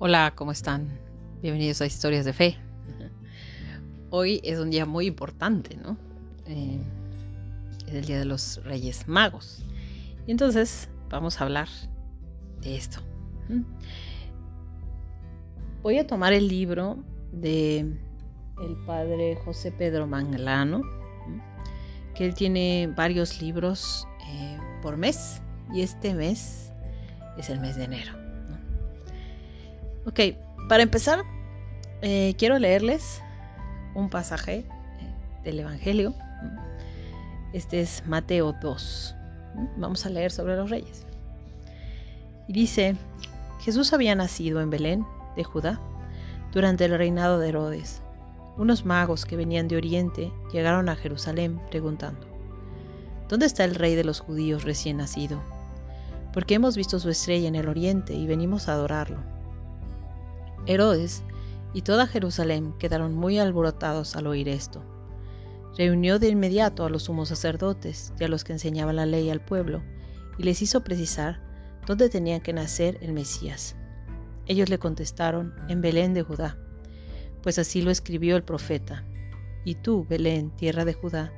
Hola, ¿cómo están? Bienvenidos a Historias de Fe. Hoy es un día muy importante, ¿no? Eh, es el Día de los Reyes Magos. Y entonces vamos a hablar de esto. Voy a tomar el libro de el padre José Pedro Manglano, que él tiene varios libros eh, por mes y este mes es el mes de enero. Ok, para empezar, eh, quiero leerles un pasaje eh, del Evangelio. Este es Mateo 2. Vamos a leer sobre los reyes. Y dice, Jesús había nacido en Belén, de Judá, durante el reinado de Herodes. Unos magos que venían de Oriente llegaron a Jerusalén preguntando, ¿Dónde está el rey de los judíos recién nacido? Porque hemos visto su estrella en el Oriente y venimos a adorarlo. Herodes y toda Jerusalén quedaron muy alborotados al oír esto. Reunió de inmediato a los sumos sacerdotes y a los que enseñaban la ley al pueblo, y les hizo precisar dónde tenía que nacer el Mesías. Ellos le contestaron, en Belén de Judá, pues así lo escribió el profeta. Y tú, Belén, tierra de Judá,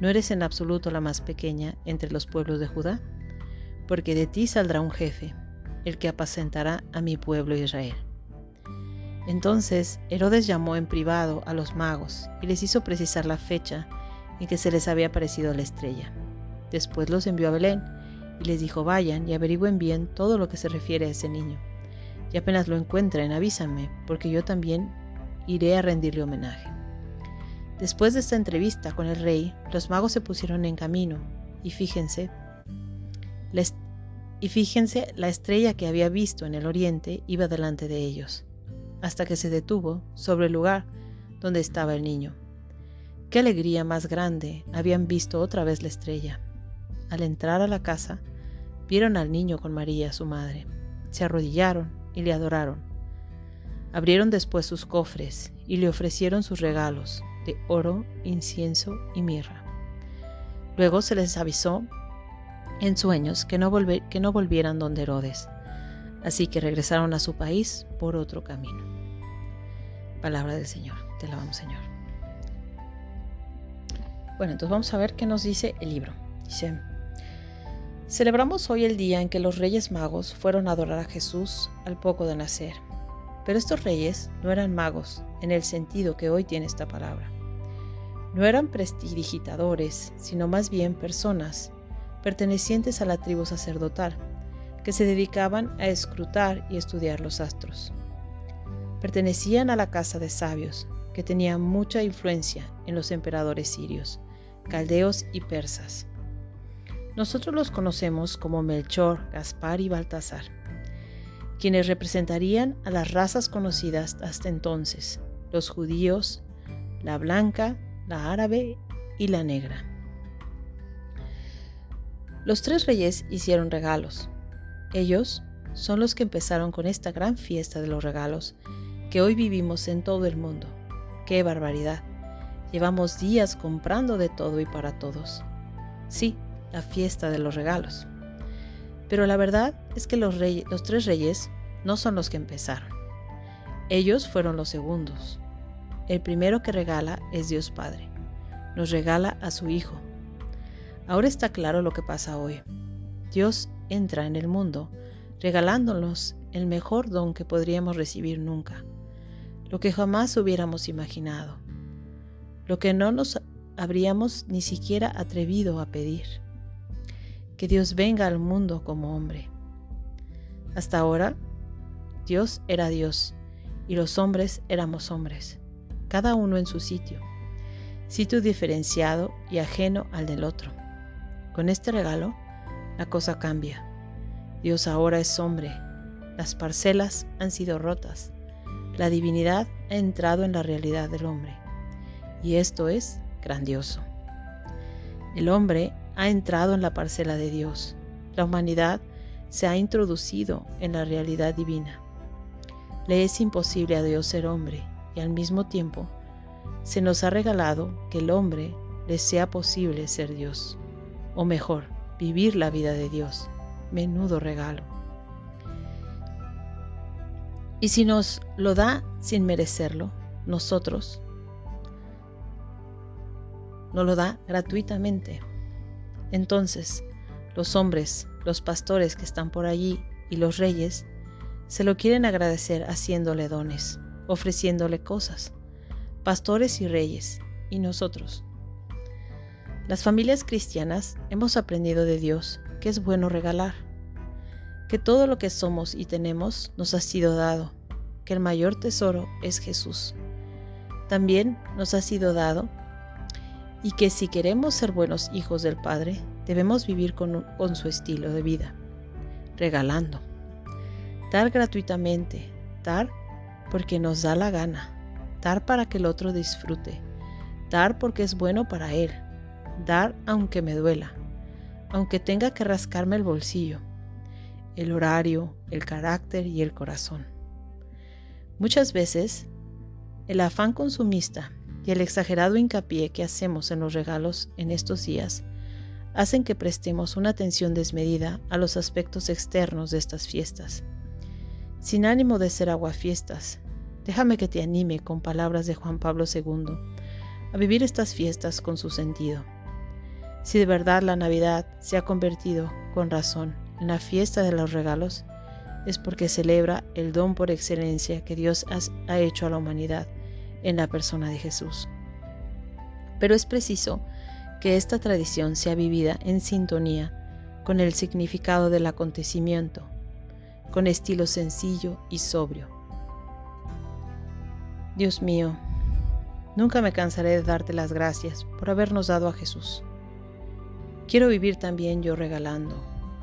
¿no eres en absoluto la más pequeña entre los pueblos de Judá? Porque de ti saldrá un jefe, el que apacentará a mi pueblo Israel. Entonces Herodes llamó en privado a los magos y les hizo precisar la fecha en que se les había aparecido la estrella. Después los envió a Belén y les dijo vayan y averigüen bien todo lo que se refiere a ese niño. Y apenas lo encuentren, avísanme, porque yo también iré a rendirle homenaje. Después de esta entrevista con el rey, los magos se pusieron en camino, y fíjense, y fíjense, la estrella que había visto en el oriente iba delante de ellos hasta que se detuvo sobre el lugar donde estaba el niño. Qué alegría más grande habían visto otra vez la estrella. Al entrar a la casa, vieron al niño con María, su madre. Se arrodillaron y le adoraron. Abrieron después sus cofres y le ofrecieron sus regalos de oro, incienso y mirra. Luego se les avisó en sueños que no, volvieran donde Herodes Así que regresaron a su país por otro camino. Palabra del Señor. Te alabamos, Señor. Bueno, entonces vamos a ver qué nos dice el libro. Dice, celebramos hoy el día en que los reyes magos fueron a adorar a Jesús al poco de nacer. Pero estos reyes no eran magos en el sentido que hoy tiene esta palabra. No eran prestidigitadores, sino más bien personas pertenecientes a la tribu sacerdotal que se dedicaban a escrutar y estudiar los astros. Pertenecían a la casa de sabios, que tenía mucha influencia en los emperadores sirios, caldeos y persas. Nosotros los conocemos como Melchor, Gaspar y Baltasar, quienes representarían a las razas conocidas hasta entonces, los judíos, la blanca, la árabe y la negra. Los tres reyes hicieron regalos, ellos son los que empezaron con esta gran fiesta de los regalos que hoy vivimos en todo el mundo. ¡Qué barbaridad! Llevamos días comprando de todo y para todos. Sí, la fiesta de los regalos. Pero la verdad es que los, los tres reyes no son los que empezaron. Ellos fueron los segundos. El primero que regala es Dios Padre. Nos regala a su Hijo. Ahora está claro lo que pasa hoy. Dios entra en el mundo, regalándonos el mejor don que podríamos recibir nunca, lo que jamás hubiéramos imaginado, lo que no nos habríamos ni siquiera atrevido a pedir. Que Dios venga al mundo como hombre. Hasta ahora, Dios era Dios y los hombres éramos hombres, cada uno en su sitio, sitio diferenciado y ajeno al del otro. Con este regalo, la cosa cambia. Dios ahora es hombre. Las parcelas han sido rotas. La divinidad ha entrado en la realidad del hombre. Y esto es grandioso. El hombre ha entrado en la parcela de Dios. La humanidad se ha introducido en la realidad divina. Le es imposible a Dios ser hombre y al mismo tiempo se nos ha regalado que el hombre le sea posible ser Dios, o mejor, vivir la vida de Dios. menudo regalo. Y si nos lo da sin merecerlo, nosotros, nos lo da gratuitamente. Entonces, los hombres, los pastores que están por allí y los reyes, se lo quieren agradecer haciéndole dones, ofreciéndole cosas. Pastores y reyes, y nosotros. Las familias cristianas hemos aprendido de Dios que es bueno regalar, que todo lo que somos y tenemos nos ha sido dado, que el mayor tesoro es Jesús. También nos ha sido dado y que si queremos ser buenos hijos del Padre, debemos vivir con, su estilo de vida, regalando. Dar gratuitamente, dar porque nos da la gana, dar para que el otro disfrute, dar porque es bueno para él, dar aunque me duela, aunque tenga que rascarme el bolsillo, el horario, el carácter y el corazón. Muchas veces, el afán consumista y el exagerado hincapié que hacemos en los regalos en estos días hacen que prestemos una atención desmedida a los aspectos externos de estas fiestas. Sin ánimo de ser aguafiestas, déjame que te anime con palabras de Juan Pablo II a vivir estas fiestas con su sentido. Si de verdad la Navidad se ha convertido, con razón, en la fiesta de los regalos, es porque celebra el don por excelencia que Dios ha hecho a la humanidad en la persona de Jesús. Pero es preciso que esta tradición sea vivida en sintonía con el significado del acontecimiento, con estilo sencillo y sobrio. Dios mío, nunca me cansaré de darte las gracias por habernos dado a Jesús. Quiero vivir también yo regalando.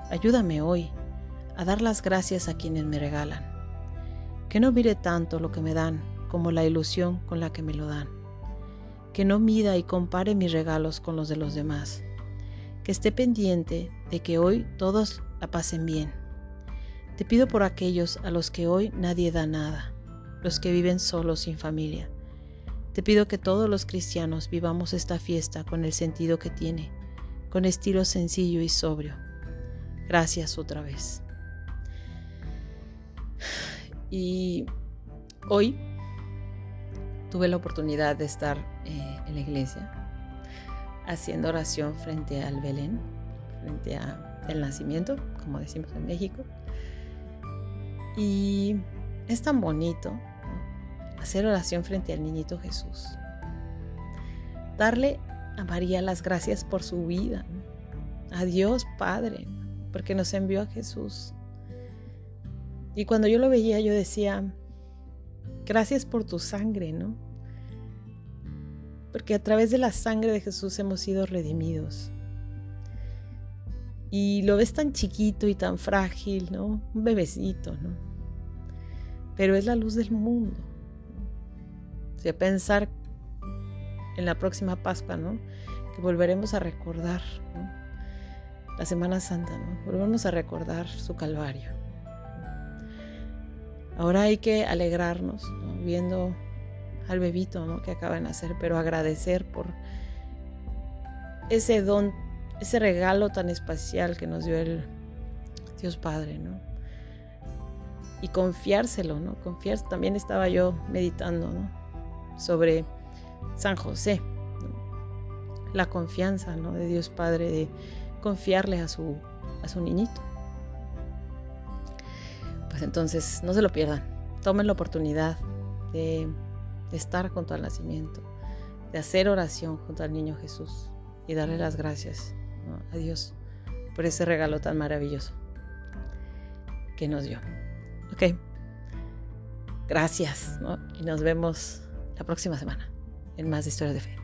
Ayúdame hoy a dar las gracias a quienes me regalan. Que no mire tanto lo que me dan como la ilusión con la que me lo dan. Que no mida y compare mis regalos con los de los demás. Que esté pendiente de que hoy todos la pasen bien. Te pido por aquellos a los que hoy nadie da nada, los que viven solos sin familia. Te pido que todos los cristianos vivamos esta fiesta con el sentido que tiene con estilo sencillo y sobrio. Gracias otra vez. Y hoy tuve la oportunidad de estar eh, en la iglesia haciendo oración frente al Belén, frente al nacimiento, como decimos en México. Y es tan bonito hacer oración frente al niñito Jesús. Darle a María las gracias por su vida, a Dios Padre, porque nos envió a Jesús. Y cuando yo lo veía, yo decía, gracias por tu sangre, ¿no? Porque a través de la sangre de Jesús hemos sido redimidos. Y lo ves tan chiquito y tan frágil, ¿no? Un bebecito, ¿no? Pero es la luz del mundo. O sea, pensar en la próxima Pascua, ¿no? Que volveremos a recordar, La Semana Santa, ¿no? Volveremos a recordar su Calvario. Ahora hay que alegrarnos, Viendo al bebito, ¿no? Que acaba de nacer, pero agradecer por ese don, ese regalo tan especial que nos dio el Dios Padre, ¿no? Y confiárselo, ¿no? Confiar, también estaba yo meditando, ¿no? Sobre San José. La confianza ¿no? de Dios Padre de confiarle a su, a su niñito. Pues entonces no se lo pierdan. Tomen la oportunidad de, estar junto al nacimiento, de hacer oración junto al niño Jesús y darle las gracias a Dios por ese regalo tan maravilloso que nos dio. Ok. Gracias y nos vemos la próxima semana en más historias de fe.